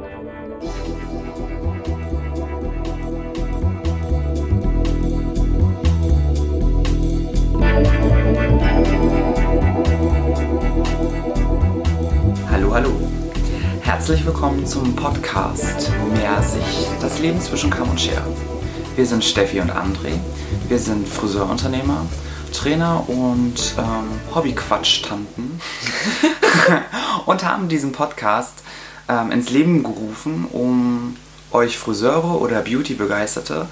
Hallo, hallo. Herzlich willkommen zum Podcast Mehr Sicht, das Leben zwischen Kamm und Schere. Wir sind Steffi und André. Wir sind Friseurunternehmer, Trainer und ähm, Hobbyquatsch-Tanten und haben diesen Podcast ähm, ins Leben gerufen, um euch Friseure oder Beauty-Begeisterte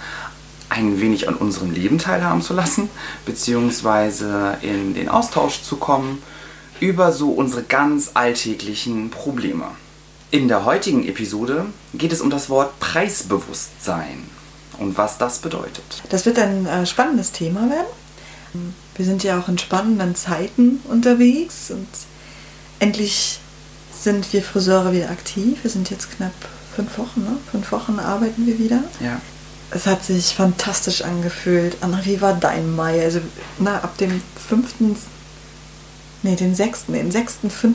ein wenig an unserem Leben teilhaben zu lassen, beziehungsweise in den Austausch zu kommen über so unsere ganz alltäglichen Probleme. In der heutigen Episode geht es um das Wort Preisbewusstsein und was das bedeutet. Das wird ein äh, spannendes Thema werden. Wir sind ja auch in spannenden Zeiten unterwegs und endlich sind wir Friseure wieder aktiv. Wir sind jetzt knapp fünf Wochen, ne? Fünf Wochen arbeiten wir wieder. Ja. Es hat sich fantastisch angefühlt. Anna, wie war dein Mai? Also, na, ab dem 5. Nee, den 6. Den 6.5.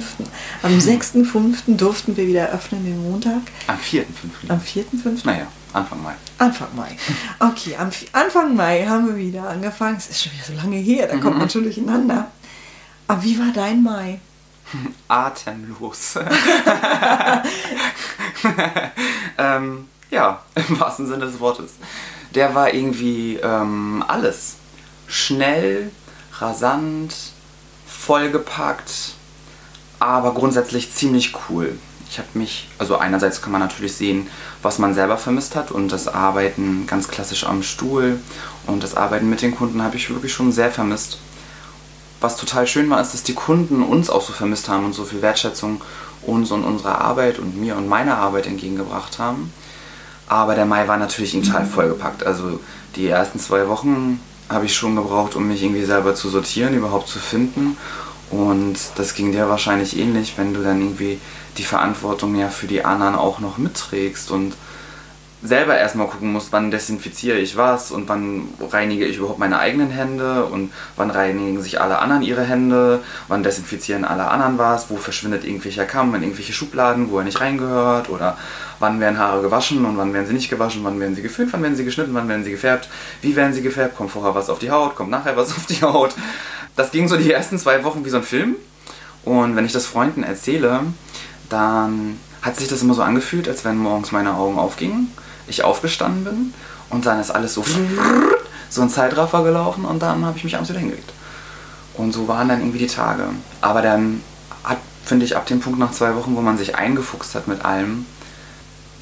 Am 6.5. durften wir wieder öffnen, den Montag. Am 4.5. Am 4.5. Naja, Anfang Mai. Anfang Mai. Okay, am Anfang Mai haben wir wieder angefangen. Es ist schon wieder so lange her, da kommt man schon durcheinander. Aber wie war dein Mai? Atemlos. ähm, ja, im wahrsten Sinne des Wortes. Der war irgendwie ähm, alles. Schnell, rasant, vollgepackt, aber grundsätzlich ziemlich cool. Ich habe mich, also einerseits kann man natürlich sehen, was man selber vermisst hat und das Arbeiten ganz klassisch am Stuhl und das Arbeiten mit den Kunden habe ich wirklich schon sehr vermisst. Was total schön war, ist, dass die Kunden uns auch so vermisst haben und so viel Wertschätzung uns und unserer Arbeit und mir und meiner Arbeit entgegengebracht haben. Aber der Mai war natürlich total vollgepackt. Also die ersten zwei Wochen habe ich schon gebraucht, um mich irgendwie selber zu sortieren, überhaupt zu finden. Und das ging dir wahrscheinlich ähnlich, wenn du dann irgendwie die Verantwortung ja für die anderen auch noch mitträgst und selber erstmal gucken musst, wann desinfiziere ich was und wann reinige ich überhaupt meine eigenen Hände und wann reinigen sich alle anderen ihre Hände, wann desinfizieren alle anderen was, wo verschwindet irgendwelcher Kamm in irgendwelche Schubladen, wo er nicht reingehört oder wann werden Haare gewaschen und wann werden sie nicht gewaschen, wann werden sie geföhnt, wann werden sie geschnitten, wann werden sie gefärbt, wie werden sie gefärbt, kommt vorher was auf die Haut, kommt nachher was auf die Haut. Das ging so die ersten zwei Wochen wie so ein Film und wenn ich das Freunden erzähle, dann hat sich das immer so angefühlt, als wenn morgens meine Augen aufgingen, ich aufgestanden bin und dann ist alles so so ein Zeitraffer gelaufen und dann habe ich mich abends wieder hingelegt. Und so waren dann irgendwie die Tage. Aber dann hat, finde ich, ab dem Punkt nach zwei Wochen, wo man sich eingefuchst hat mit allem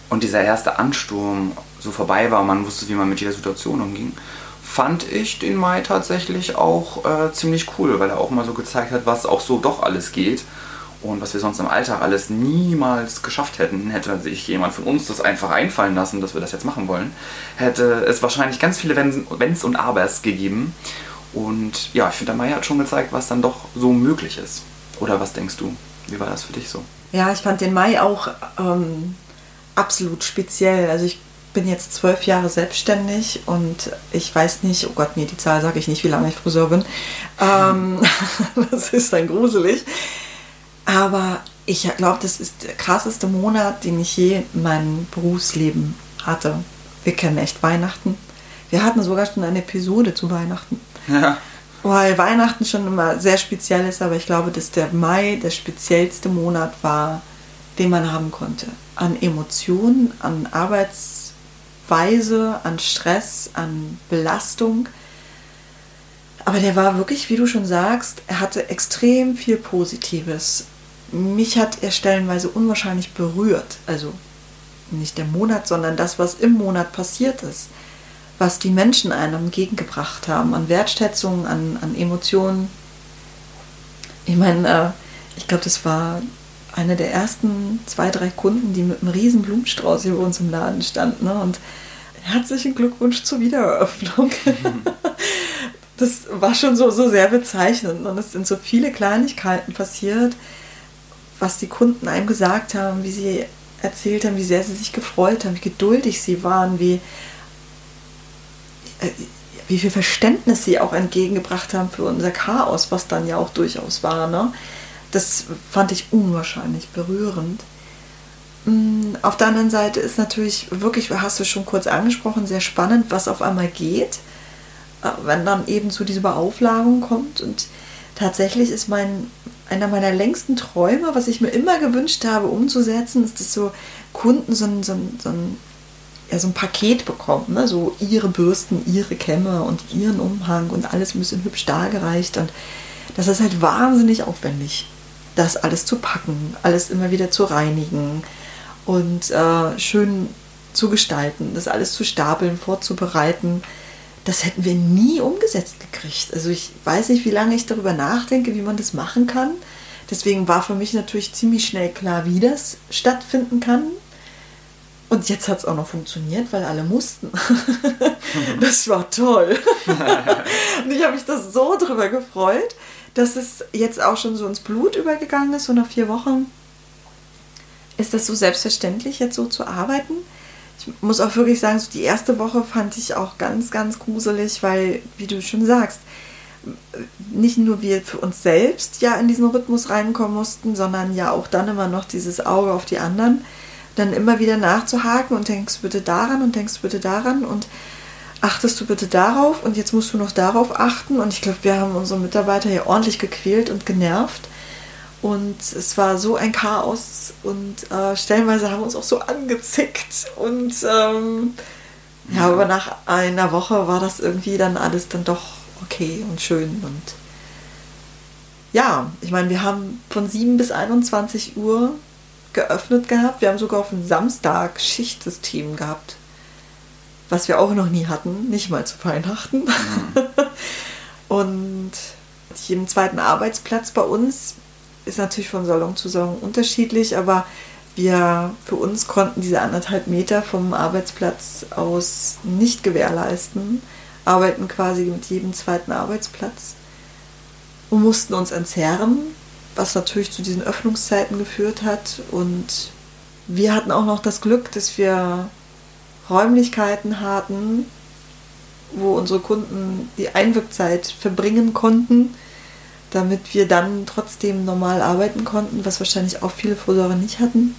und dieser erste Ansturm so vorbei war und man wusste, wie man mit jeder Situation umging, fand ich den Mai tatsächlich auch äh, ziemlich cool, weil er auch mal so gezeigt hat, was auch so doch alles geht und was wir sonst im Alltag alles niemals geschafft hätten, hätte sich jemand von uns das einfach einfallen lassen, dass wir das jetzt machen wollen, hätte es wahrscheinlich ganz viele Wenns und Abers gegeben. Und ja, ich finde, der Mai hat schon gezeigt, was dann doch so möglich ist. Oder was denkst du? Wie war das für dich so? Ja, ich fand den Mai auch ähm, absolut speziell. Also ich bin jetzt zwölf Jahre selbstständig und ich weiß nicht, oh Gott, nee, die Zahl sage ich nicht, wie lange ich Friseur bin. Ähm, das ist dann gruselig. Aber ich glaube, das ist der krasseste Monat, den ich je in meinem Berufsleben hatte. Wir kennen echt Weihnachten. Wir hatten sogar schon eine Episode zu Weihnachten. Ja. Weil Weihnachten schon immer sehr speziell ist, aber ich glaube, dass der Mai der speziellste Monat war, den man haben konnte. An Emotionen, an Arbeitsweise, an Stress, an Belastung. Aber der war wirklich, wie du schon sagst, er hatte extrem viel Positives. Mich hat er stellenweise unwahrscheinlich berührt. Also nicht der Monat, sondern das, was im Monat passiert ist. Was die Menschen einem entgegengebracht haben, an Wertschätzung, an, an Emotionen. Ich meine, äh, ich glaube, das war eine der ersten zwei, drei Kunden, die mit einem riesen Blumenstrauß hier bei uns im Laden standen. Ne? Und herzlichen Glückwunsch zur Wiedereröffnung. das war schon so, so sehr bezeichnend. Und es sind so viele Kleinigkeiten passiert, was die Kunden einem gesagt haben, wie sie erzählt haben, wie sehr sie sich gefreut haben, wie geduldig sie waren, wie, äh, wie viel Verständnis sie auch entgegengebracht haben für unser Chaos, was dann ja auch durchaus war. Ne? Das fand ich unwahrscheinlich berührend. Mm, Auf der anderen Seite ist natürlich wirklich, hast du schon kurz angesprochen, sehr spannend, was auf einmal geht, äh, wenn dann eben zu dieser Beauflagung kommt. Und tatsächlich ist mein, einer meiner längsten Träume, was ich mir immer gewünscht habe umzusetzen, ist, dass so Kunden so ein, so ein, so ein, ja, so ein Paket bekommen. Ne? So ihre Bürsten, ihre Kämme und ihren Umhang und alles ein bisschen hübsch dargereicht. Und das ist halt wahnsinnig aufwendig, das alles zu packen, alles immer wieder zu reinigen und äh, schön zu gestalten, das alles zu stapeln, vorzubereiten. Das hätten wir nie umgesetzt gekriegt. Also ich weiß nicht, wie lange ich darüber nachdenke, wie man das machen kann. Deswegen war für mich natürlich ziemlich schnell klar, wie das stattfinden kann. Und jetzt hat es auch noch funktioniert, weil alle mussten. das war toll. und ich habe mich da so drüber gefreut, dass es jetzt auch schon so ins Blut übergegangen ist, so nach vier Wochen ist das so selbstverständlich, jetzt so zu arbeiten. Ich muss auch wirklich sagen, so die erste Woche fand ich auch ganz, ganz gruselig, weil, wie du schon sagst, nicht nur wir für uns selbst ja in diesen Rhythmus reinkommen mussten, sondern ja auch dann immer noch dieses Auge auf die anderen, dann immer wieder nachzuhaken und denkst bitte daran und denkst bitte daran und achtest du bitte darauf und jetzt musst du noch darauf achten. Und ich glaube, wir haben unsere Mitarbeiter hier ordentlich gequält und genervt und es war so ein Chaos und äh, stellenweise haben wir uns auch so angezickt. Und ähm, ja. ja, aber nach einer Woche war das irgendwie dann alles dann doch okay und schön. Und ja, ich meine, wir haben von 7 bis 21 Uhr geöffnet gehabt. Wir haben sogar auf dem Samstag Schichtsystem gehabt. Was wir auch noch nie hatten, nicht mal zu Weihnachten. Mhm. und jedem zweiten Arbeitsplatz bei uns ist natürlich von Salon zu Salon unterschiedlich, aber wir für uns konnten diese anderthalb Meter vom Arbeitsplatz aus nicht gewährleisten, arbeiten quasi mit jedem zweiten Arbeitsplatz und mussten uns entzerren, was natürlich zu diesen Öffnungszeiten geführt hat. Und wir hatten auch noch das Glück, dass wir Räumlichkeiten hatten, wo unsere Kunden die Einwirkzeit verbringen konnten damit wir dann trotzdem normal arbeiten konnten, was wahrscheinlich auch viele Friseure nicht hatten.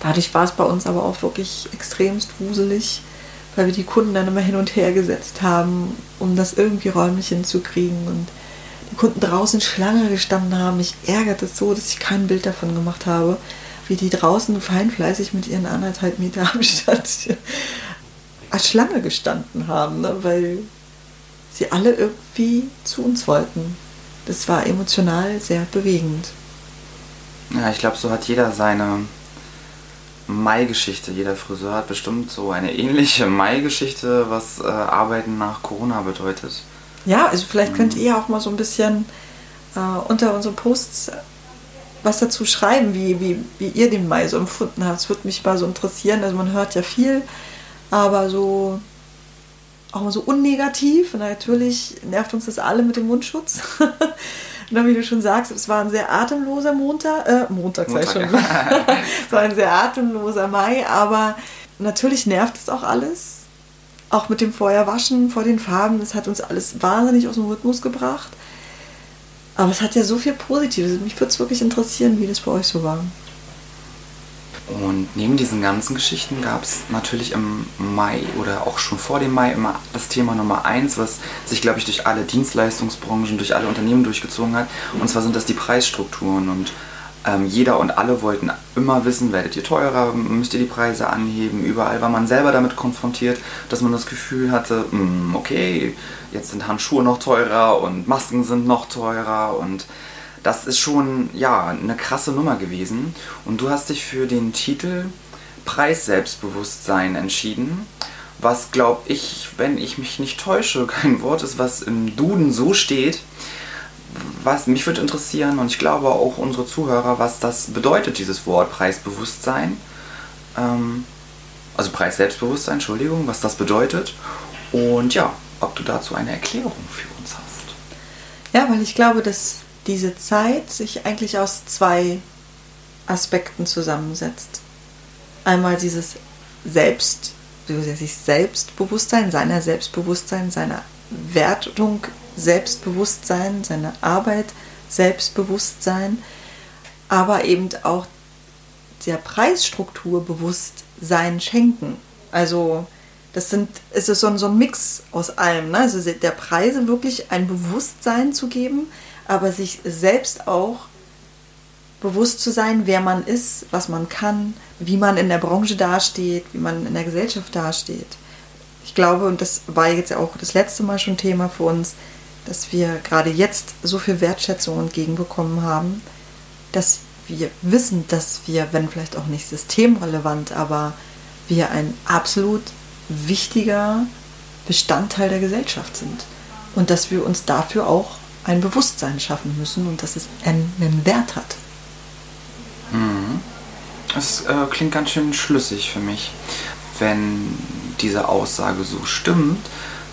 Dadurch war es bei uns aber auch wirklich extremst wuselig, weil wir die Kunden dann immer hin und her gesetzt haben, um das irgendwie räumlich hinzukriegen und die Kunden draußen Schlange gestanden haben. Mich ärgert es so, dass ich kein Bild davon gemacht habe, wie die draußen feinfleißig mit ihren anderthalb Meter Abstand als Schlange gestanden haben, ne? weil sie alle irgendwie zu uns wollten. Das war emotional sehr bewegend. Ja, ich glaube, so hat jeder seine Mai-Geschichte. Jeder Friseur hat bestimmt so eine ähnliche Mai-Geschichte, was äh, Arbeiten nach Corona bedeutet. Ja, also vielleicht könnt mhm. ihr auch mal so ein bisschen äh, unter unseren Posts was dazu schreiben, wie, wie, wie ihr den Mai so empfunden habt. Es würde mich mal so interessieren. Also man hört ja viel, aber so auch mal so unnegativ. Und natürlich nervt uns das alle mit dem Mundschutz. Und dann, wie du schon sagst, es war ein sehr atemloser Montag, äh, Montag, Montag sei schon. es war ein sehr atemloser Mai, aber natürlich nervt es auch alles. Auch mit dem Feuerwaschen vor den Farben, das hat uns alles wahnsinnig aus dem Rhythmus gebracht. Aber es hat ja so viel Positives. Mich würde es wirklich interessieren, wie das bei euch so war. Und neben diesen ganzen Geschichten gab es natürlich im Mai oder auch schon vor dem Mai immer das Thema Nummer eins, was sich, glaube ich, durch alle Dienstleistungsbranchen, durch alle Unternehmen durchgezogen hat. Und zwar sind das die Preisstrukturen. Und ähm, jeder und alle wollten immer wissen, werdet ihr teurer, müsst ihr die Preise anheben. Überall war man selber damit konfrontiert, dass man das Gefühl hatte, mh, hm, okay, jetzt sind Handschuhe noch teurer und Masken sind noch teurer und das ist schon ja eine krasse Nummer gewesen. Und du hast dich für den Titel Preis-Selbstbewusstsein entschieden. Was glaube ich, wenn ich mich nicht täusche, kein Wort ist, was im Duden so steht. Was mich würde interessieren und ich glaube auch unsere Zuhörer, was das bedeutet, dieses Wort Preisbewusstsein. Ähm, also Preis-Selbstbewusstsein, Entschuldigung, was das bedeutet. Und ja, ob du dazu eine Erklärung für uns hast. Ja, weil ich glaube, dass diese Zeit sich eigentlich aus zwei Aspekten zusammensetzt. Einmal dieses Selbst, sich Selbstbewusstsein, seiner Selbstbewusstsein, seiner Wertung Selbstbewusstsein, seine Arbeit Selbstbewusstsein, aber eben auch der Preisstruktur Bewusstsein schenken. Also das sind, es ist so ein, so ein Mix aus allem. Ne? Also der Preise wirklich ein Bewusstsein zu geben, aber sich selbst auch bewusst zu sein, wer man ist, was man kann, wie man in der Branche dasteht, wie man in der Gesellschaft dasteht. Ich glaube, und das war jetzt ja auch das letzte Mal schon Thema für uns, dass wir gerade jetzt so viel Wertschätzung entgegenbekommen haben, dass wir wissen, dass wir, wenn vielleicht auch nicht systemrelevant, aber wir ein absolut wichtiger Bestandteil der Gesellschaft sind. Und dass wir uns dafür auch ein Bewusstsein schaffen müssen und dass es einen Wert hat. Mhm. Das äh, klingt ganz schön schlüssig für mich. Wenn diese Aussage so stimmt,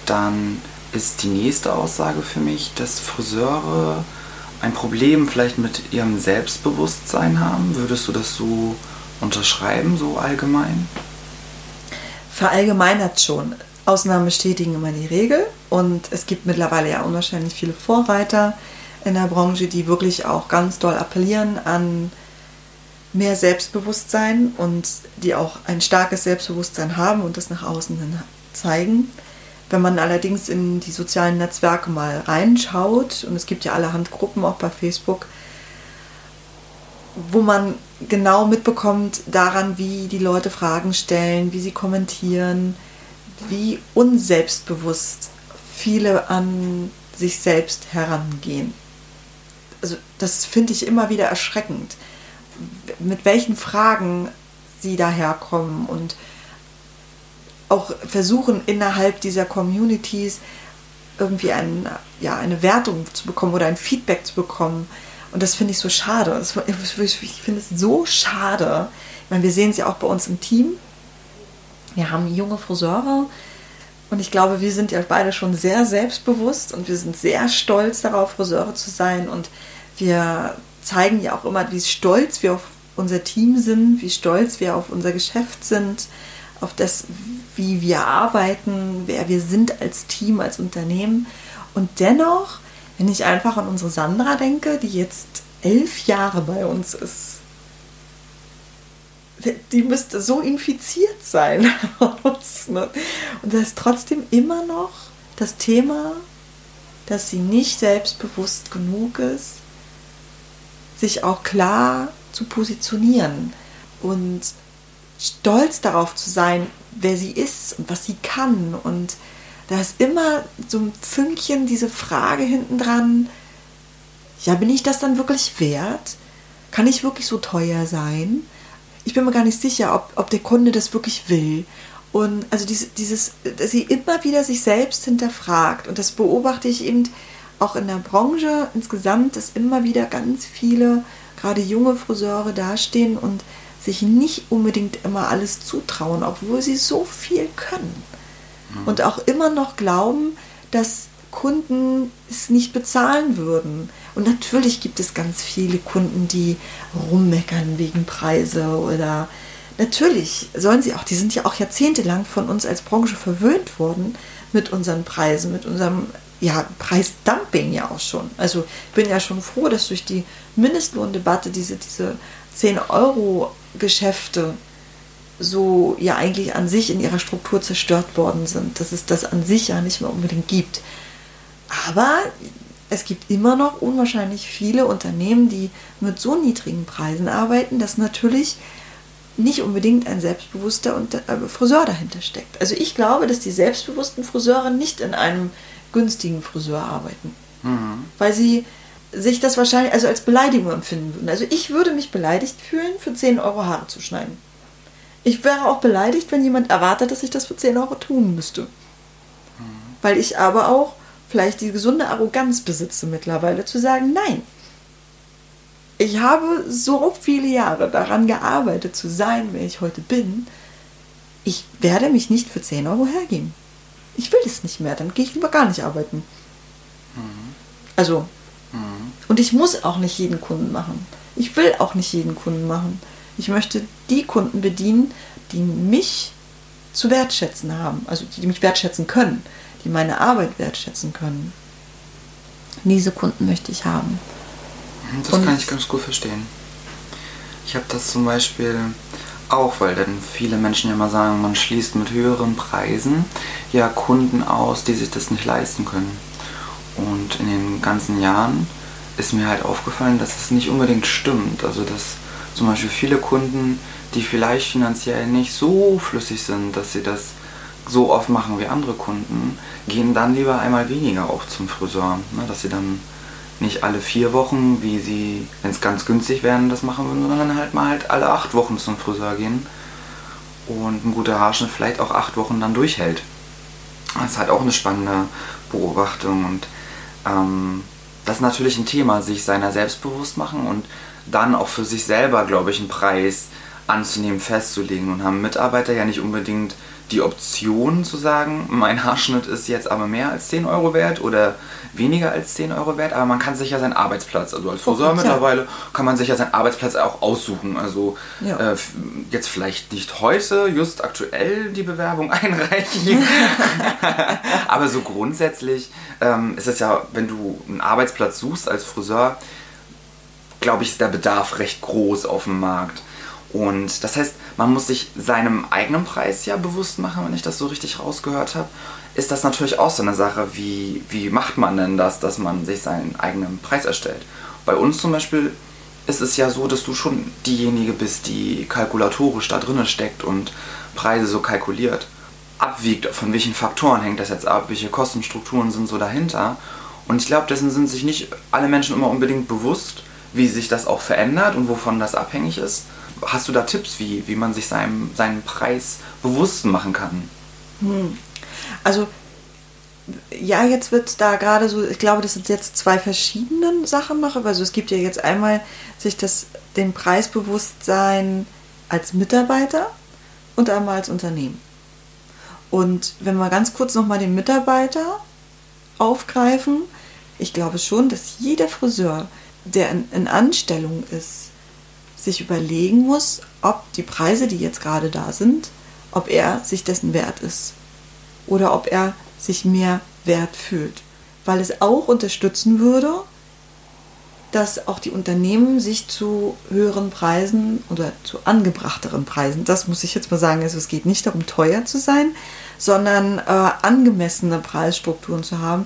dann ist die nächste Aussage für mich, dass Friseure ein Problem vielleicht mit ihrem Selbstbewusstsein haben. Würdest du das so unterschreiben, so allgemein? Verallgemeinert schon. Ausnahmen bestätigen immer die Regel und es gibt mittlerweile ja unwahrscheinlich viele Vorreiter in der Branche, die wirklich auch ganz doll appellieren an mehr Selbstbewusstsein und die auch ein starkes Selbstbewusstsein haben und das nach außen hin zeigen. Wenn man allerdings in die sozialen Netzwerke mal reinschaut, und es gibt ja allerhand Gruppen auch bei Facebook, wo man genau mitbekommt daran, wie die Leute Fragen stellen, wie sie kommentieren, wie unselbstbewusst viele an sich selbst herangehen. Also das finde ich immer wieder erschreckend, mit welchen Fragen sie daherkommen und auch versuchen innerhalb dieser Communities irgendwie ein, ja, eine Wertung zu bekommen oder ein Feedback zu bekommen. Und das finde ich so schade. Ich finde es so schade. Ich meine, wir sehen es ja auch bei uns im Team. Wir haben junge Friseure und ich glaube, wir sind ja beide schon sehr selbstbewusst und wir sind sehr stolz darauf, Friseure zu sein. Und wir zeigen ja auch immer, wie stolz wir auf unser Team sind, wie stolz wir auf unser Geschäft sind, auf das, wie wir arbeiten, wer wir sind als Team, als Unternehmen. Und dennoch, wenn ich einfach an unsere Sandra denke, die jetzt elf Jahre bei uns ist, die müsste so infiziert sein? Und da ist trotzdem immer noch das Thema, dass sie nicht selbstbewusst genug ist, sich auch klar zu positionieren und stolz darauf zu sein, wer sie ist und was sie kann. Und da ist immer so ein Fünkchen diese Frage hinten dran, ja, bin ich das dann wirklich wert? Kann ich wirklich so teuer sein? Ich bin mir gar nicht sicher, ob, ob der Kunde das wirklich will. Und also dieses, dieses, dass sie immer wieder sich selbst hinterfragt. Und das beobachte ich eben auch in der Branche insgesamt, dass immer wieder ganz viele, gerade junge Friseure dastehen und sich nicht unbedingt immer alles zutrauen, obwohl sie so viel können. Mhm. Und auch immer noch glauben, dass Kunden es nicht bezahlen würden. Und natürlich gibt es ganz viele Kunden, die rummeckern wegen Preise oder natürlich sollen sie auch, die sind ja auch jahrzehntelang von uns als Branche verwöhnt worden mit unseren Preisen, mit unserem ja, Preisdumping ja auch schon. Also ich bin ja schon froh, dass durch die Mindestlohndebatte diese, diese 10 Euro Geschäfte so ja eigentlich an sich in ihrer Struktur zerstört worden sind, dass es das an sich ja nicht mehr unbedingt gibt. Aber es gibt immer noch unwahrscheinlich viele Unternehmen, die mit so niedrigen Preisen arbeiten, dass natürlich nicht unbedingt ein selbstbewusster äh, Friseur dahinter steckt. Also ich glaube, dass die selbstbewussten Friseure nicht in einem günstigen Friseur arbeiten, mhm. weil sie sich das wahrscheinlich also als Beleidigung empfinden würden. Also ich würde mich beleidigt fühlen, für 10 Euro Haare zu schneiden. Ich wäre auch beleidigt, wenn jemand erwartet, dass ich das für 10 Euro tun müsste. Mhm. Weil ich aber auch vielleicht die gesunde Arroganz besitze mittlerweile, zu sagen, nein. Ich habe so viele Jahre daran gearbeitet zu sein, wer ich heute bin. Ich werde mich nicht für 10 Euro hergeben. Ich will es nicht mehr, dann gehe ich lieber gar nicht arbeiten. Mhm. Also, Mhm. Und ich muss auch nicht jeden Kunden machen. Ich will auch nicht jeden Kunden machen. Ich möchte die Kunden bedienen, die mich zu wertschätzen haben, also die mich wertschätzen können, die meine Arbeit wertschätzen können. Diese Kunden möchte ich haben. Das Und kann ich ganz gut verstehen. Ich habe das zum Beispiel auch, weil dann viele Menschen ja mal sagen, man schließt mit höheren Preisen ja Kunden aus, die sich das nicht leisten können. Und in den ganzen Jahren ist mir halt aufgefallen, dass es nicht unbedingt stimmt. Also dass zum Beispiel viele Kunden, die vielleicht finanziell nicht so flüssig sind, dass sie das so oft machen wie andere Kunden, gehen dann lieber einmal weniger auch zum Friseur. Ne? Dass sie dann nicht alle vier Wochen, wie sie, wenn es ganz günstig wären, das machen würden, sondern halt mal halt alle acht Wochen zum Friseur gehen und ein guter Haarschnitt vielleicht auch acht Wochen dann durchhält. Das ist halt auch eine spannende Beobachtung und ähm, das ist natürlich ein Thema, sich seiner selbst bewusst machen und dann auch für sich selber, glaube ich, einen Preis anzunehmen, festzulegen und haben Mitarbeiter ja nicht unbedingt die Option zu sagen, mein Haarschnitt ist jetzt aber mehr als 10 Euro wert oder weniger als 10 Euro wert, aber man kann sich ja seinen Arbeitsplatz, also als Friseur mittlerweile, kann man sich ja seinen Arbeitsplatz auch aussuchen. Also ja. äh, jetzt vielleicht nicht heute, just aktuell die Bewerbung einreichen, aber so grundsätzlich ähm, ist es ja, wenn du einen Arbeitsplatz suchst als Friseur, glaube ich, ist der Bedarf recht groß auf dem Markt. Und das heißt, man muss sich seinem eigenen Preis ja bewusst machen, wenn ich das so richtig rausgehört habe. Ist das natürlich auch so eine Sache, wie, wie macht man denn das, dass man sich seinen eigenen Preis erstellt? Bei uns zum Beispiel ist es ja so, dass du schon diejenige bist, die kalkulatorisch da drinnen steckt und Preise so kalkuliert. Abwiegt, von welchen Faktoren hängt das jetzt ab, welche Kostenstrukturen sind so dahinter. Und ich glaube, dessen sind sich nicht alle Menschen immer unbedingt bewusst, wie sich das auch verändert und wovon das abhängig ist. Hast du da Tipps, wie, wie man sich seinem, seinen Preis bewusst machen kann? Hm. Also, ja, jetzt wird es da gerade so, ich glaube, das sind jetzt zwei verschiedene Sachen noch. Also es gibt ja jetzt einmal sich das, den Preisbewusstsein als Mitarbeiter und einmal als Unternehmen. Und wenn wir ganz kurz nochmal den Mitarbeiter aufgreifen, ich glaube schon, dass jeder Friseur, der in, in Anstellung ist, sich überlegen muss, ob die Preise, die jetzt gerade da sind, ob er sich dessen wert ist oder ob er sich mehr wert fühlt. Weil es auch unterstützen würde, dass auch die Unternehmen sich zu höheren Preisen oder zu angebrachteren Preisen, das muss ich jetzt mal sagen, also es geht nicht darum, teuer zu sein, sondern äh, angemessene Preisstrukturen zu haben.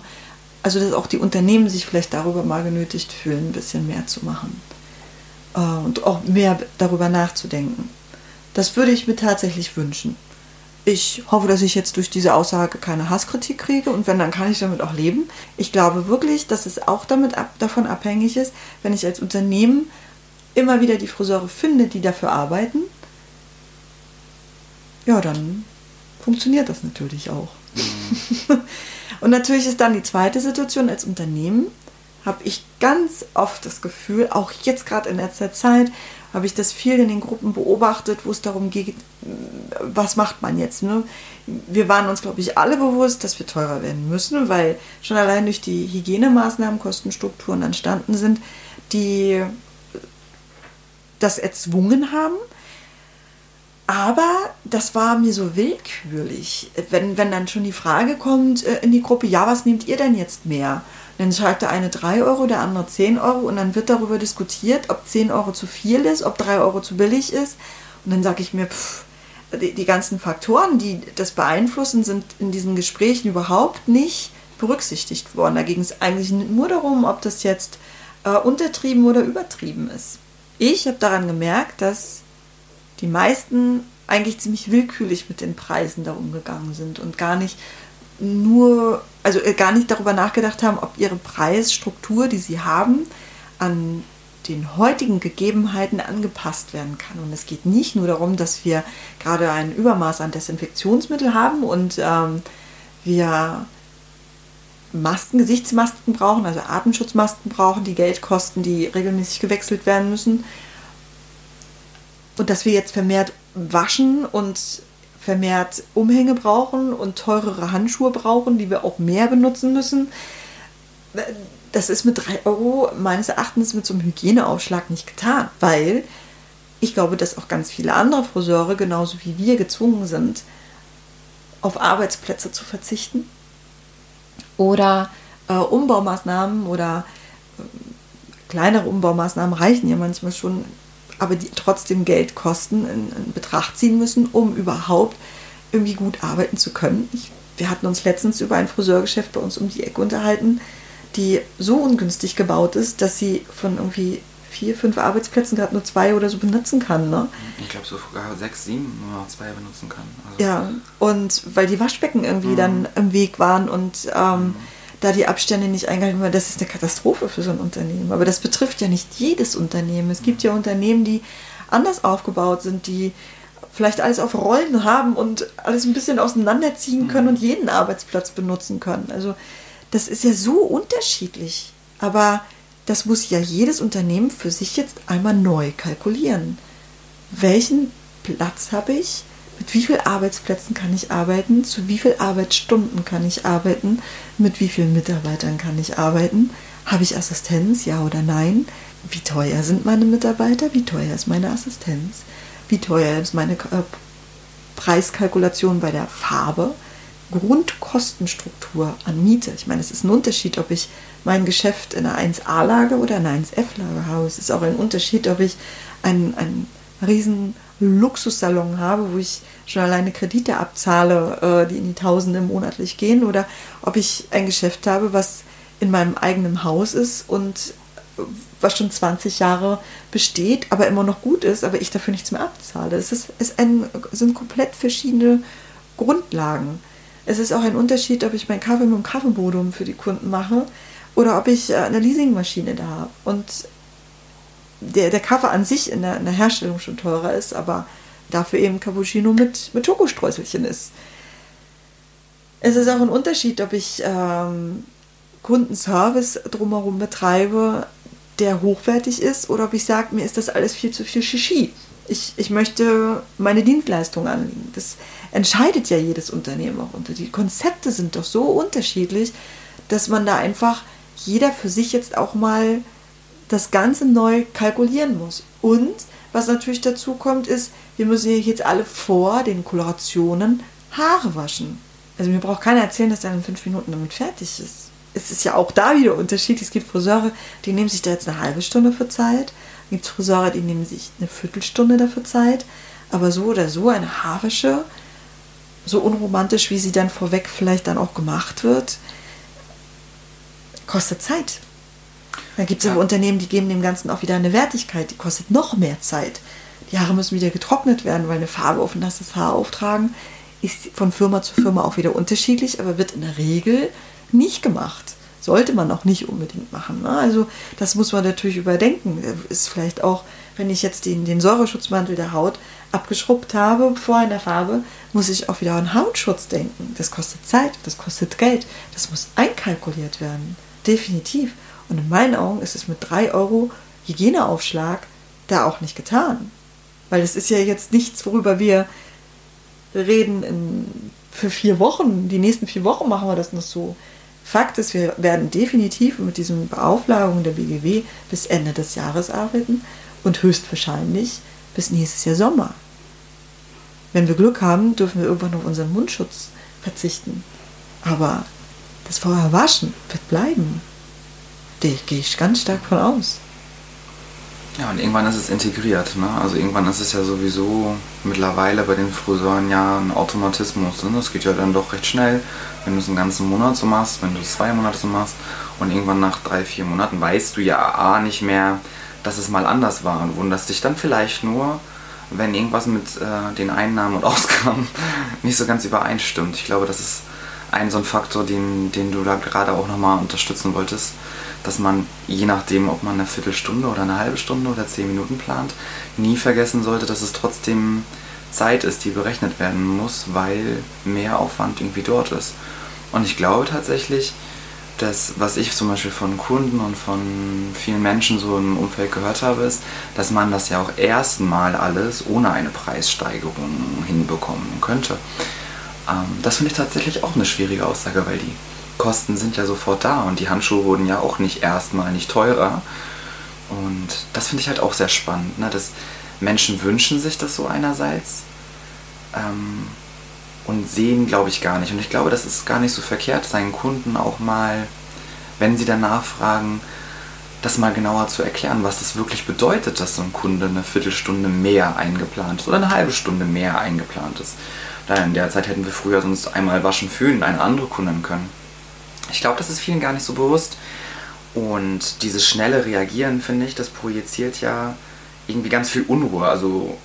Also dass auch die Unternehmen sich vielleicht darüber mal genötigt fühlen, ein bisschen mehr zu machen und auch mehr darüber nachzudenken. Das würde ich mir tatsächlich wünschen. Ich hoffe, dass ich jetzt durch diese Aussage keine Hasskritik kriege und wenn, dann kann ich damit auch leben. Ich glaube wirklich, dass es auch damit ab, davon abhängig ist, wenn ich als Unternehmen immer wieder die Friseure finde, die dafür arbeiten, ja, dann funktioniert das natürlich auch. Mhm. und natürlich ist dann die zweite Situation als Unternehmen, habe ich ganz oft das Gefühl, auch jetzt gerade in letzter Zeit, habe ich das viel in den Gruppen beobachtet, wo es darum geht, was macht man jetzt. Ne? Wir waren uns, glaube ich, alle bewusst, dass wir teurer werden müssen, weil schon allein durch die Hygienemaßnahmen Kostenstrukturen entstanden sind, die das erzwungen haben. Aber das war mir so willkürlich. Wenn, wenn dann schon die Frage kommt äh, in die Gruppe, ja, was nehmt ihr denn jetzt mehr? Dann schreibt der eine 3 Euro, der andere 10 Euro und dann wird darüber diskutiert, ob 10 Euro zu viel ist, ob 3 Euro zu billig ist. Und dann sage ich mir, pff, die, die ganzen Faktoren, die das beeinflussen, sind in diesen Gesprächen überhaupt nicht berücksichtigt worden. Da ging es eigentlich nur darum, ob das jetzt äh, untertrieben oder übertrieben ist. Ich habe daran gemerkt, dass die meisten eigentlich ziemlich willkürlich mit den Preisen da umgegangen sind und gar nicht nur, also äh, gar nicht darüber nachgedacht haben, ob ihre Preisstruktur, die sie haben, an den heutigen Gegebenheiten angepasst werden kann. Und es geht nicht nur darum, dass wir gerade ein Übermaß an Desinfektionsmittel haben und ähm, wir Masken, Gesichtsmasken brauchen, also Atemschutzmasken brauchen, die Geld kosten, die regelmäßig gewechselt werden müssen. Und dass wir jetzt vermehrt waschen und vermehrt Umhänge brauchen und teurere Handschuhe brauchen, die wir auch mehr benutzen müssen. Das ist mit 3 Euro meines Erachtens mit so einem Hygieneaufschlag nicht getan, weil ich glaube, dass auch ganz viele andere Friseure, genauso wie wir, gezwungen sind, auf Arbeitsplätze zu verzichten oder äh, Umbaumaßnahmen oder äh, kleinere Umbaumaßnahmen reichen ja manchmal schon aber die trotzdem Geld kosten, in, in Betracht ziehen müssen, um überhaupt irgendwie gut arbeiten zu können. Ich, wir hatten uns letztens über ein Friseurgeschäft bei uns um die Ecke unterhalten, die so ungünstig gebaut ist, dass sie von irgendwie vier, fünf Arbeitsplätzen gerade nur zwei oder so benutzen kann. Ne? Ich glaube sogar sechs, sieben nur noch zwei benutzen kann. Also ja, und weil die Waschbecken irgendwie mhm. dann im Weg waren und ähm, mhm. Da die Abstände nicht eingehalten waren, das ist eine Katastrophe für so ein Unternehmen. Aber das betrifft ja nicht jedes Unternehmen. Es gibt ja Unternehmen, die anders aufgebaut sind, die vielleicht alles auf Rollen haben und alles ein bisschen auseinanderziehen können mhm. und jeden Arbeitsplatz benutzen können. Also das ist ja so unterschiedlich. Aber das muss ja jedes Unternehmen für sich jetzt einmal neu kalkulieren. Welchen Platz habe ich? Mit wie vielen Arbeitsplätzen kann ich arbeiten? Zu wie vielen Arbeitsstunden kann ich arbeiten? Mit wie vielen Mitarbeitern kann ich arbeiten? Habe ich Assistenz, ja oder nein? Wie teuer sind meine Mitarbeiter? Wie teuer ist meine Assistenz? Wie teuer ist meine äh, Preiskalkulation bei der Farbe? Grundkostenstruktur an Miete. Ich meine, es ist ein Unterschied, ob ich mein Geschäft in einer 1a-Lage oder in einer 1f-Lage habe. Es ist auch ein Unterschied, ob ich einen, einen riesen Luxussalon habe, wo ich schon alleine Kredite abzahle, äh, die in die Tausende monatlich gehen, oder ob ich ein Geschäft habe, was in meinem eigenen Haus ist und was schon 20 Jahre besteht, aber immer noch gut ist, aber ich dafür nichts mehr abzahle. Es, ist, es sind komplett verschiedene Grundlagen. Es ist auch ein Unterschied, ob ich meinen Kaffee mit dem Kaffeeboden für die Kunden mache oder ob ich äh, eine Leasingmaschine da habe. Und der, der Kaffee an sich in der, in der Herstellung schon teurer ist, aber dafür eben Cappuccino mit, mit Schokostreuselchen ist. Es ist auch ein Unterschied, ob ich ähm, Kundenservice drumherum betreibe, der hochwertig ist, oder ob ich sage, mir ist das alles viel zu viel Shishi. Ich, ich möchte meine Dienstleistung anlegen. Das entscheidet ja jedes Unternehmen auch unter. Die Konzepte sind doch so unterschiedlich, dass man da einfach jeder für sich jetzt auch mal das Ganze neu kalkulieren muss. Und was natürlich dazu kommt, ist, wir müssen jetzt alle vor den Kolorationen Haare waschen. Also mir braucht keiner erzählen, dass er in fünf Minuten damit fertig ist. Es ist ja auch da wieder unterschiedlich. Es gibt Friseure, die nehmen sich da jetzt eine halbe Stunde für Zeit. Es gibt Friseure, die nehmen sich eine Viertelstunde dafür Zeit. Aber so oder so eine Haarwäsche so unromantisch, wie sie dann vorweg vielleicht dann auch gemacht wird, kostet Zeit. Dann gibt es ja. aber Unternehmen, die geben dem Ganzen auch wieder eine Wertigkeit, die kostet noch mehr Zeit. Die Haare müssen wieder getrocknet werden, weil eine Farbe auf ein nasses Haar auftragen ist von Firma zu Firma auch wieder unterschiedlich, aber wird in der Regel nicht gemacht. Sollte man auch nicht unbedingt machen. Ne? Also das muss man natürlich überdenken. Ist vielleicht auch, wenn ich jetzt den, den Säureschutzmantel der Haut abgeschrubbt habe vor einer Farbe, muss ich auch wieder an Hautschutz denken. Das kostet Zeit, das kostet Geld, das muss einkalkuliert werden. Definitiv. Und in meinen Augen ist es mit 3 Euro Hygieneaufschlag da auch nicht getan. Weil es ist ja jetzt nichts, worüber wir reden in, für vier Wochen. Die nächsten vier Wochen machen wir das noch so. Fakt ist, wir werden definitiv mit diesen Beauflagungen der BGW bis Ende des Jahres arbeiten und höchstwahrscheinlich bis nächstes Jahr Sommer. Wenn wir Glück haben, dürfen wir irgendwann auf unseren Mundschutz verzichten. Aber das vorher waschen wird bleiben. Gehe ich ganz stark von aus. Ja, und irgendwann ist es integriert. Ne? Also irgendwann ist es ja sowieso mittlerweile bei den Friseuren ja ein Automatismus. Ne? Das geht ja dann doch recht schnell, wenn du es einen ganzen Monat so machst, wenn du es zwei Monate so machst. Und irgendwann nach drei, vier Monaten weißt du ja A nicht mehr, dass es mal anders war und wunderst dich dann vielleicht nur, wenn irgendwas mit äh, den Einnahmen und Ausgaben nicht so ganz übereinstimmt. Ich glaube, das ist ein so ein Faktor, den, den du da gerade auch nochmal unterstützen wolltest, dass man je nachdem, ob man eine Viertelstunde oder eine halbe Stunde oder zehn Minuten plant, nie vergessen sollte, dass es trotzdem Zeit ist, die berechnet werden muss, weil mehr Aufwand irgendwie dort ist. Und ich glaube tatsächlich, das, was ich zum Beispiel von Kunden und von vielen Menschen so im Umfeld gehört habe, ist, dass man das ja auch erstmal alles ohne eine Preissteigerung hinbekommen könnte. Ähm, das finde ich tatsächlich auch eine schwierige Aussage, weil die Kosten sind ja sofort da und die Handschuhe wurden ja auch nicht erstmal nicht teurer. Und das finde ich halt auch sehr spannend, ne? dass Menschen wünschen sich das so einerseits. Ähm, und sehen, glaube ich, gar nicht. Und ich glaube, das ist gar nicht so verkehrt, seinen Kunden auch mal, wenn sie danach fragen, das mal genauer zu erklären, was das wirklich bedeutet, dass so ein Kunde eine Viertelstunde mehr eingeplant ist oder eine halbe Stunde mehr eingeplant ist. Da in der Zeit hätten wir früher sonst einmal waschen, fühlen, eine andere Kunden können. Ich glaube, das ist vielen gar nicht so bewusst. Und dieses schnelle Reagieren, finde ich, das projiziert ja irgendwie ganz viel Unruhe. Also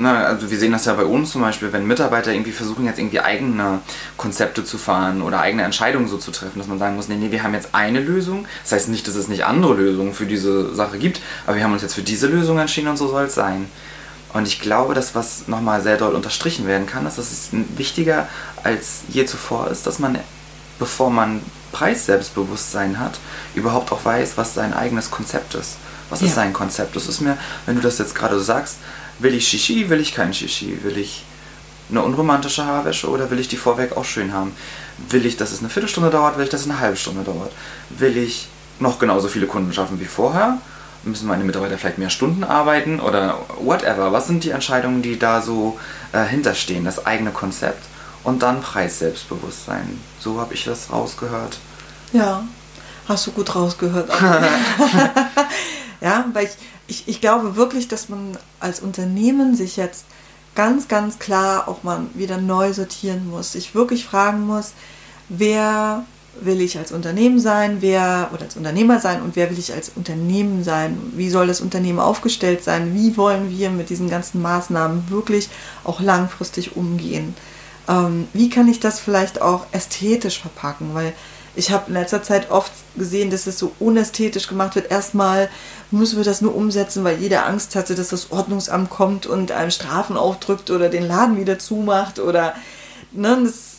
na, also wir sehen das ja bei uns zum Beispiel, wenn Mitarbeiter irgendwie versuchen, jetzt irgendwie eigene Konzepte zu fahren oder eigene Entscheidungen so zu treffen, dass man sagen muss, nee, nee, wir haben jetzt eine Lösung. Das heißt nicht, dass es nicht andere Lösungen für diese Sache gibt, aber wir haben uns jetzt für diese Lösung entschieden und so soll es sein. Und ich glaube, dass was nochmal sehr doll unterstrichen werden kann, ist, dass es wichtiger als je zuvor ist, dass man, bevor man Preisselbstbewusstsein hat, überhaupt auch weiß, was sein eigenes Konzept ist. Was ja. ist sein Konzept? Das ist mir, wenn du das jetzt gerade so sagst, Will ich Shishi, will ich kein Shishi? Will ich eine unromantische Haarwäsche oder will ich die vorweg auch schön haben? Will ich, dass es eine Viertelstunde dauert? Will ich, dass es eine halbe Stunde dauert? Will ich noch genauso viele Kunden schaffen wie vorher? Müssen meine Mitarbeiter vielleicht mehr Stunden arbeiten oder whatever? Was sind die Entscheidungen, die da so äh, hinterstehen? Das eigene Konzept und dann Preisselbstbewusstsein. So habe ich das rausgehört. Ja, hast du gut rausgehört. ja, weil ich, ich, ich glaube wirklich, dass man als Unternehmen sich jetzt ganz, ganz klar auch mal wieder neu sortieren muss. Sich wirklich fragen muss, wer will ich als Unternehmen sein, wer oder als Unternehmer sein und wer will ich als Unternehmen sein? Wie soll das Unternehmen aufgestellt sein? Wie wollen wir mit diesen ganzen Maßnahmen wirklich auch langfristig umgehen? Ähm, wie kann ich das vielleicht auch ästhetisch verpacken? Weil ich habe in letzter Zeit oft gesehen, dass es so unästhetisch gemacht wird. Erstmal müssen wir das nur umsetzen, weil jeder Angst hatte, dass das Ordnungsamt kommt und einem Strafen aufdrückt oder den Laden wieder zumacht oder ne, das,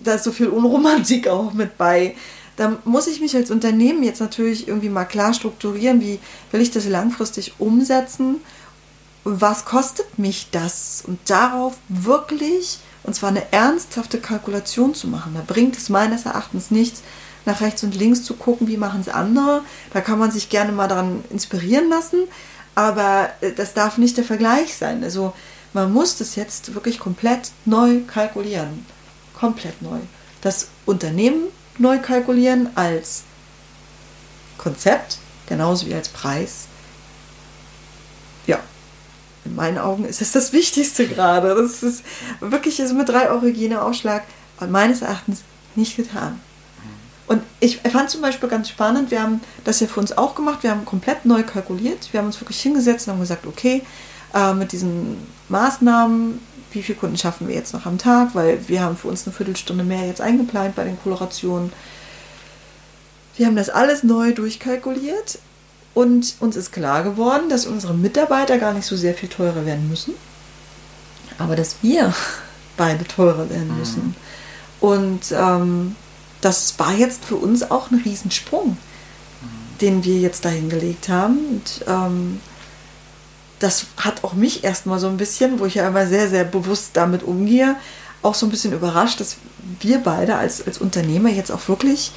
da ist so viel Unromantik auch mit bei. Da muss ich mich als Unternehmen jetzt natürlich irgendwie mal klar strukturieren, wie will ich das langfristig umsetzen, was kostet mich das und darauf wirklich und zwar eine ernsthafte Kalkulation zu machen. Da bringt es meines Erachtens nichts, nach rechts und links zu gucken, wie machen es andere. Da kann man sich gerne mal daran inspirieren lassen, aber äh, das darf nicht der Vergleich sein. Also man muss das jetzt wirklich komplett neu kalkulieren. Komplett neu. Das Unternehmen neu kalkulieren als Konzept, genauso wie als Preis. In meinen Augen ist es das Wichtigste gerade. Das ist wirklich also mit 3 Euro Hygieneaufschlag meines Erachtens nicht getan. Und ich fand zum Beispiel ganz spannend, wir haben das ja für uns auch gemacht, wir haben komplett neu kalkuliert, wir haben uns wirklich hingesetzt und haben gesagt, okay, äh, mit diesen Maßnahmen, wie viele Kunden schaffen wir jetzt noch am Tag, weil wir haben für uns eine Viertelstunde mehr jetzt eingeplant bei den Kolorationen. Wir haben das alles neu durchkalkuliert und uns ist klar geworden, dass unsere Mitarbeiter gar nicht so sehr viel teurer werden müssen, aber dass wir beide teurer werden mhm. müssen. Mhm. Und ähm, das war jetzt für uns auch ein Riesensprung, den wir jetzt dahin gelegt haben. Und ähm, das hat auch mich erstmal so ein bisschen, wo ich ja immer sehr, sehr bewusst damit umgehe, auch so ein bisschen überrascht, dass wir beide als, als Unternehmer jetzt auch wirklich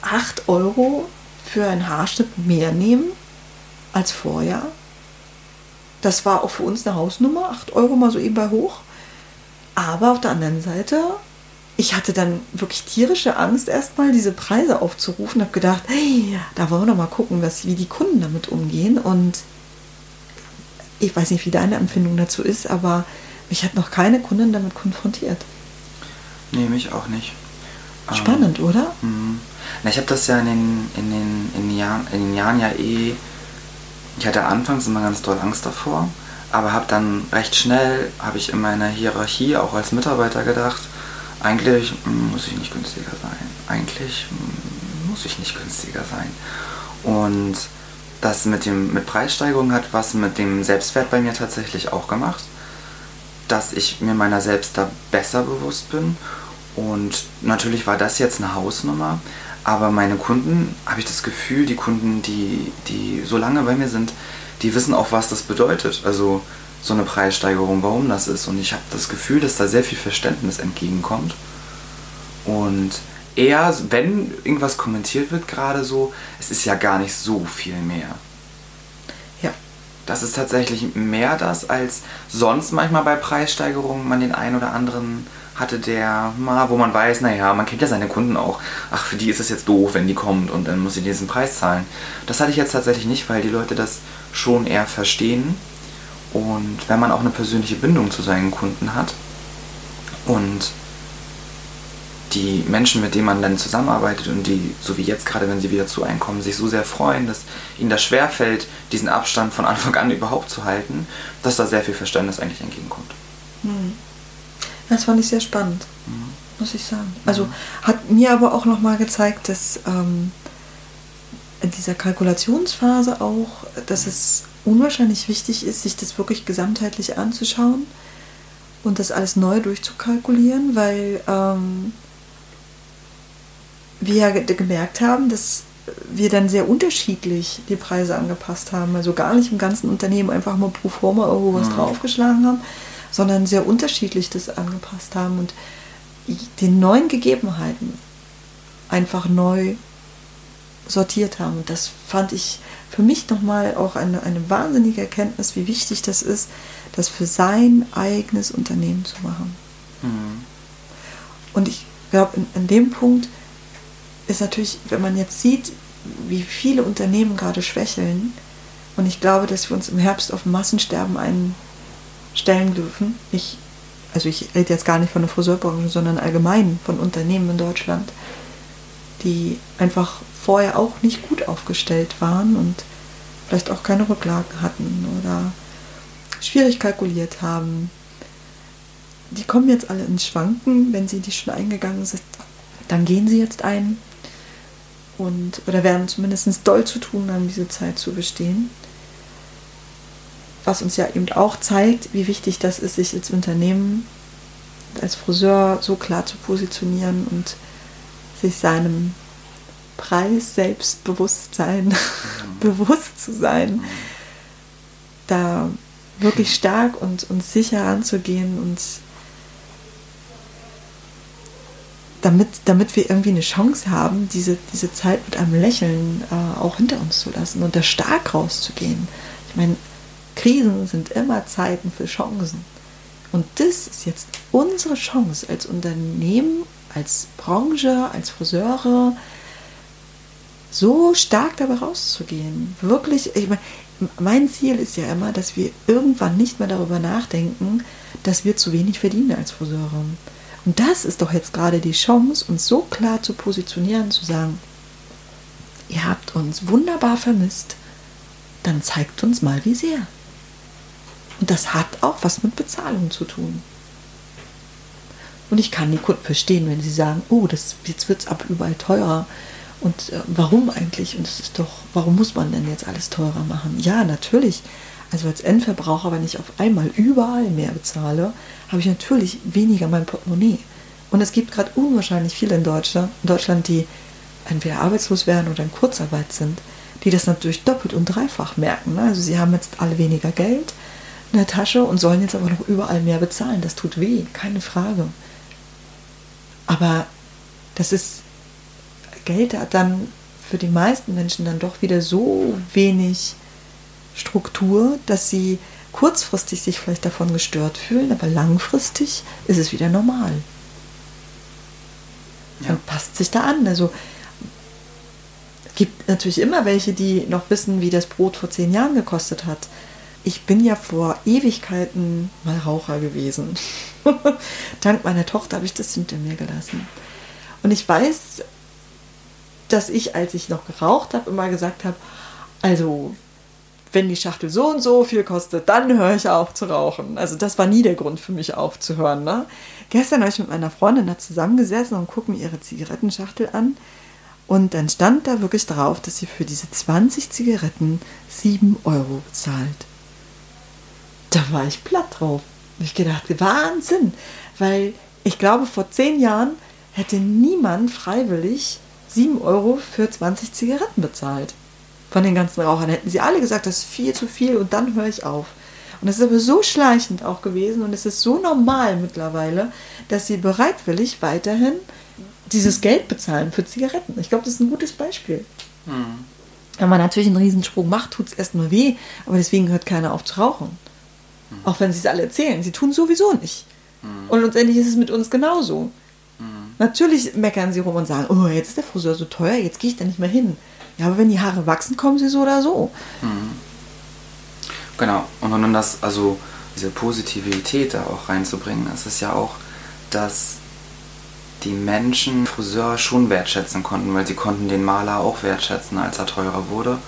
8 Euro für einen Haarschnitt mehr nehmen als vorher. Das war auch für uns eine Hausnummer, 8 Euro mal so eben bei hoch. Aber auf der anderen Seite ich hatte dann wirklich tierische Angst, erstmal diese Preise aufzurufen. Habe gedacht, hey, da wollen wir doch mal gucken, was, wie die Kunden damit umgehen. Und ich weiß nicht, wie deine Empfindung dazu ist, aber mich hat noch keine Kundin damit konfrontiert. Nee, mich auch nicht. Spannend, ähm, oder? Mh. Na, ich habe das ja in den, in, den, in, den Jahren, in den Jahren ja eh. Ich hatte anfangs immer ganz doll Angst davor, aber habe dann recht schnell, habe ich in meiner Hierarchie auch als Mitarbeiter gedacht, eigentlich muss ich nicht günstiger sein. Eigentlich muss ich nicht günstiger sein. Und das mit, dem, mit Preissteigerung hat was mit dem Selbstwert bei mir tatsächlich auch gemacht. Dass ich mir meiner selbst da besser bewusst bin. Und natürlich war das jetzt eine Hausnummer. Aber meine Kunden, habe ich das Gefühl, die Kunden, die, die so lange bei mir sind, die wissen auch, was das bedeutet. Also so eine Preissteigerung, warum das ist. Und ich habe das Gefühl, dass da sehr viel Verständnis entgegenkommt. Und eher, wenn irgendwas kommentiert wird, gerade so, es ist ja gar nicht so viel mehr. Ja. Das ist tatsächlich mehr das, als sonst manchmal bei Preissteigerungen man den einen oder anderen hatte der mal, wo man weiß, naja, man kennt ja seine Kunden auch. Ach, für die ist es jetzt doof, wenn die kommt und dann muss sie diesen Preis zahlen. Das hatte ich jetzt tatsächlich nicht, weil die Leute das schon eher verstehen. Und wenn man auch eine persönliche Bindung zu seinen Kunden hat und die Menschen, mit denen man dann zusammenarbeitet und die, so wie jetzt gerade, wenn sie wieder zu einem kommen, sich so sehr freuen, dass ihnen das schwerfällt, diesen Abstand von Anfang an überhaupt zu halten, dass da sehr viel Verständnis eigentlich entgegenkommt. Hm. Das fand ich sehr spannend, mhm. muss ich sagen. Also hat mir aber auch nochmal gezeigt, dass ähm, in dieser Kalkulationsphase auch, dass es unwahrscheinlich wichtig ist, sich das wirklich gesamtheitlich anzuschauen und das alles neu durchzukalkulieren, weil ähm, wir ja gemerkt haben, dass wir dann sehr unterschiedlich die Preise angepasst haben. Also gar nicht im ganzen Unternehmen einfach mal pro forma irgendwo was mhm. draufgeschlagen haben, sondern sehr unterschiedlich das angepasst haben und den neuen Gegebenheiten einfach neu sortiert haben. Und das fand ich für mich nochmal auch eine, eine wahnsinnige Erkenntnis, wie wichtig das ist, das für sein eigenes Unternehmen zu machen. Mhm. Und ich glaube, in, in dem Punkt ist natürlich, wenn man jetzt sieht, wie viele Unternehmen gerade schwächeln, und ich glaube, dass wir uns im Herbst auf Massensterben einen stellen dürfen. Ich, also ich rede jetzt gar nicht von der Friseurbranche, sondern allgemein von Unternehmen in Deutschland, die einfach vorher auch nicht gut aufgestellt waren und vielleicht auch keine Rücklagen hatten oder schwierig kalkuliert haben. Die kommen jetzt alle ins Schwanken, wenn sie die schon eingegangen sind, dann gehen sie jetzt ein und oder werden zumindest doll zu tun haben, diese Zeit zu bestehen was uns ja eben auch zeigt, wie wichtig das ist, sich als Unternehmen, als Friseur so klar zu positionieren und sich seinem Preis Selbstbewusstsein bewusst zu sein, da wirklich stark und, und sicher anzugehen und damit, damit wir irgendwie eine Chance haben, diese, diese Zeit mit einem Lächeln äh, auch hinter uns zu lassen und da stark rauszugehen. Ich meine, Krisen sind immer Zeiten für Chancen. Und das ist jetzt unsere Chance als Unternehmen, als Branche, als Friseure, so stark dabei rauszugehen. Wirklich, ich meine, mein Ziel ist ja immer, dass wir irgendwann nicht mehr darüber nachdenken, dass wir zu wenig verdienen als Friseure. Und das ist doch jetzt gerade die Chance, uns so klar zu positionieren, zu sagen, ihr habt uns wunderbar vermisst, dann zeigt uns mal wie sehr. Und das hat auch was mit Bezahlung zu tun. Und ich kann die Kunden verstehen, wenn sie sagen, oh, das, jetzt wird es aber überall teurer. Und äh, warum eigentlich? Und es ist doch, warum muss man denn jetzt alles teurer machen? Ja, natürlich. Also als Endverbraucher, wenn ich auf einmal überall mehr bezahle, habe ich natürlich weniger mein Portemonnaie. Und es gibt gerade unwahrscheinlich viele in Deutschland, in Deutschland, die entweder arbeitslos werden oder in Kurzarbeit sind, die das natürlich doppelt und dreifach merken. Ne? Also sie haben jetzt alle weniger Geld, in der Tasche und sollen jetzt aber noch überall mehr bezahlen. Das tut weh, keine Frage. Aber das ist, Geld hat dann für die meisten Menschen dann doch wieder so wenig Struktur, dass sie kurzfristig sich vielleicht davon gestört fühlen, aber langfristig ist es wieder normal. Ja. Man passt sich da an. Also es gibt natürlich immer welche, die noch wissen, wie das Brot vor zehn Jahren gekostet hat ich bin ja vor Ewigkeiten mal Raucher gewesen. Dank meiner Tochter habe ich das hinter mir gelassen. Und ich weiß, dass ich, als ich noch geraucht habe, immer gesagt habe, also wenn die Schachtel so und so viel kostet, dann höre ich auf zu rauchen. Also das war nie der Grund für mich aufzuhören. Ne? Gestern habe ich mit meiner Freundin da zusammengesessen und gucke mir ihre Zigarettenschachtel an. Und dann stand da wirklich drauf, dass sie für diese 20 Zigaretten 7 Euro bezahlt da war ich platt drauf. Ich gedacht, Wahnsinn, weil ich glaube, vor zehn Jahren hätte niemand freiwillig 7 Euro für 20 Zigaretten bezahlt. Von den ganzen Rauchern hätten sie alle gesagt, das ist viel zu viel und dann höre ich auf. Und es ist aber so schleichend auch gewesen und es ist so normal mittlerweile, dass sie bereitwillig weiterhin dieses Geld bezahlen für Zigaretten. Ich glaube, das ist ein gutes Beispiel. Mhm. Wenn man natürlich einen Riesensprung macht, tut es erstmal weh, aber deswegen hört keiner auf zu rauchen. Auch wenn sie es alle erzählen. Sie tun sowieso nicht. Mhm. Und letztendlich ist es mit uns genauso. Natürlich meckern sie rum und sagen, oh, jetzt ist der Friseur so teuer, jetzt gehe ich da nicht mehr hin. Ja, aber wenn die Haare wachsen, kommen sie so oder so. Genau. Und um das, also diese Positivität da auch reinzubringen, ist es ja auch, dass die Menschen Friseur schon wertschätzen konnten, weil sie konnten den Maler auch wertschätzen, als er teurer wurde.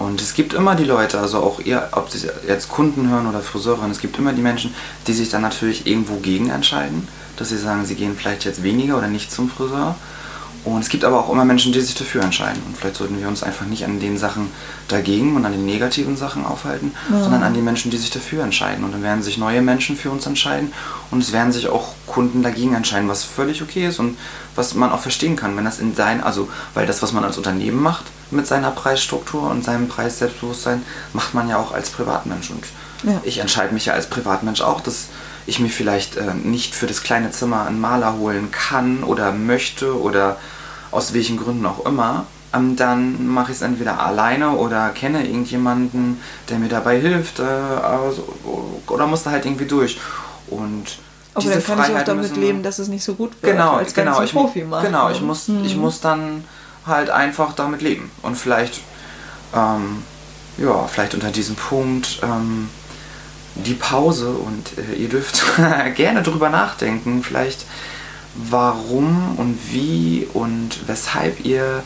Und es gibt immer die Leute, also auch ihr, ob sie jetzt Kunden hören oder Friseurinnen, es gibt immer die Menschen, die sich dann natürlich irgendwo gegen entscheiden, dass sie sagen, sie gehen vielleicht jetzt weniger oder nicht zum Friseur. Und es gibt aber auch immer Menschen, die sich dafür entscheiden. Und vielleicht sollten wir uns einfach nicht an den Sachen dagegen und an den negativen Sachen aufhalten, Ja. sondern an die Menschen, die sich dafür entscheiden. Und dann werden sich neue Menschen für uns entscheiden und es werden sich auch Kunden dagegen entscheiden, was völlig okay ist und was man auch verstehen kann, wenn das in sein, also weil das, was man als Unternehmen macht mit seiner Preisstruktur und seinem Preisselbstbewusstsein, macht man ja auch als Privatmensch. Und Ja. ich entscheide mich ja als Privatmensch auch, dass ich mir vielleicht äh, nicht für das kleine Zimmer einen Maler holen kann oder möchte oder aus welchen Gründen auch immer, ähm, dann mache ich es entweder alleine oder kenne irgendjemanden, der mir dabei hilft äh, also, oder muss da halt irgendwie durch. Und Aber diese dann kann ich auch Freiheit damit müssen- leben, dass es nicht so gut wird, Genau, als genau. Ich, Profi macht. genau, ich muss, Mhm. ich muss dann halt einfach damit leben. Und vielleicht, ähm, ja, vielleicht unter diesem Punkt ähm, die Pause und äh, ihr dürft gerne drüber nachdenken, vielleicht warum und wie und weshalb ihr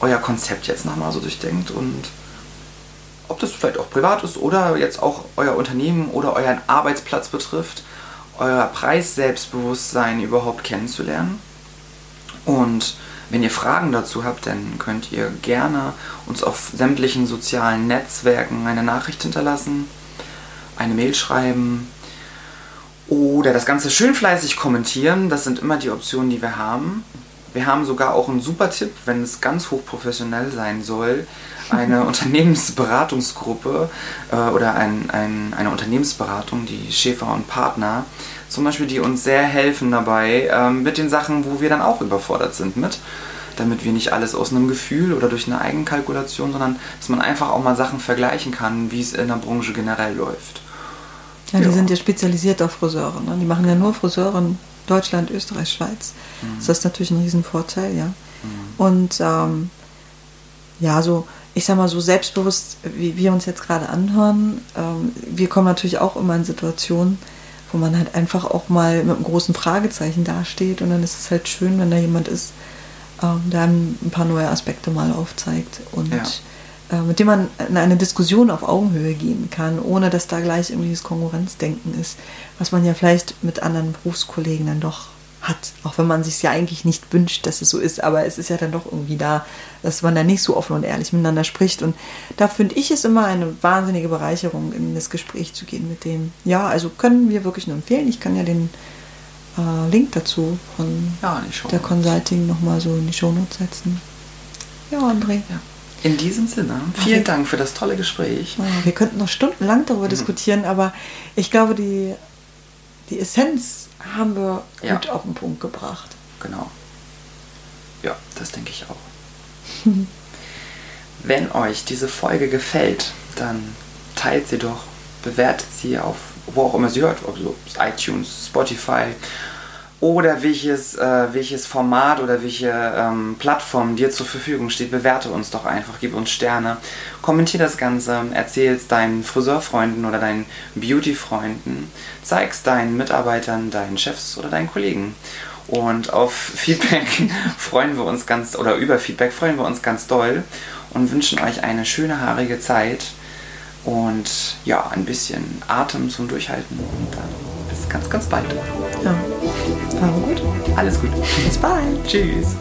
euer Konzept jetzt nochmal so durchdenkt und ob das vielleicht auch privat ist oder jetzt auch euer Unternehmen oder euren Arbeitsplatz betrifft, euer Preisselbstbewusstsein überhaupt kennenzulernen. Und wenn ihr Fragen dazu habt, dann könnt ihr gerne uns auf sämtlichen sozialen Netzwerken eine Nachricht hinterlassen, eine Mail schreiben oder das Ganze schön fleißig kommentieren. Das sind immer die Optionen, die wir haben. Wir haben sogar auch einen super Tipp, wenn es ganz hochprofessionell sein soll. Eine Unternehmensberatungsgruppe äh, oder ein, ein, eine Unternehmensberatung, die Schäfer und Partner, zum Beispiel, die uns sehr helfen dabei ähm, mit den Sachen, wo wir dann auch überfordert sind mit. Damit wir nicht alles aus einem Gefühl oder durch eine Eigenkalkulation, sondern dass man einfach auch mal Sachen vergleichen kann, wie es in der Branche generell läuft. Ja, die Ja. sind ja spezialisiert auf Friseure. Ne? Die machen ja nur Friseure in Deutschland, Österreich, Schweiz. Das ist natürlich ein Riesenvorteil, ja. Und ähm, ja, so, ich sag mal, so selbstbewusst, wie wir uns jetzt gerade anhören, ähm, wir kommen natürlich auch immer in Situationen, wo man halt einfach auch mal mit einem großen Fragezeichen dasteht und dann ist es halt schön, wenn da jemand ist, ähm, der einem ein paar neue Aspekte mal aufzeigt und Ja. äh, mit dem man in eine Diskussion auf Augenhöhe gehen kann, ohne dass da gleich irgendwie das Konkurrenzdenken ist, was man ja vielleicht mit anderen Berufskollegen dann doch hat, auch wenn man sich ja eigentlich nicht wünscht, dass es so ist, aber es ist ja dann doch irgendwie da, dass man da nicht so offen und ehrlich miteinander spricht und da finde ich es immer eine wahnsinnige Bereicherung, in das Gespräch zu gehen mit dem. Ja, also können wir wirklich nur empfehlen. Ich kann ja den äh, Link dazu von Ja, der Consulting nochmal so in die Shownotes setzen. Ja, André. Ja. In diesem Sinne, vielen Dank für das tolle Gespräch. Ja, wir könnten noch stundenlang Mhm. darüber diskutieren, aber ich glaube, die, die Essenz haben wir Ja. gut auf den Punkt gebracht. Genau. Ja, das denke ich auch. Wenn euch diese Folge gefällt, dann teilt sie doch, bewertet sie auf wo auch immer sie hört, ob so iTunes, Spotify oder welches, äh, welches Format oder welche ähm, Plattform dir zur Verfügung steht, bewerte uns doch einfach, gib uns Sterne, kommentier das Ganze, erzähl es deinen Friseurfreunden oder deinen Beautyfreunden, zeig's deinen Mitarbeitern, deinen Chefs oder deinen Kollegen. Und auf Feedback freuen wir uns ganz, oder über Feedback freuen wir uns ganz doll und wünschen euch eine schöne haarige Zeit und ja, ein bisschen Atem zum Durchhalten und dann bis ganz, ganz bald. Ja, war gut. Alles gut. Bis bald. Tschüss.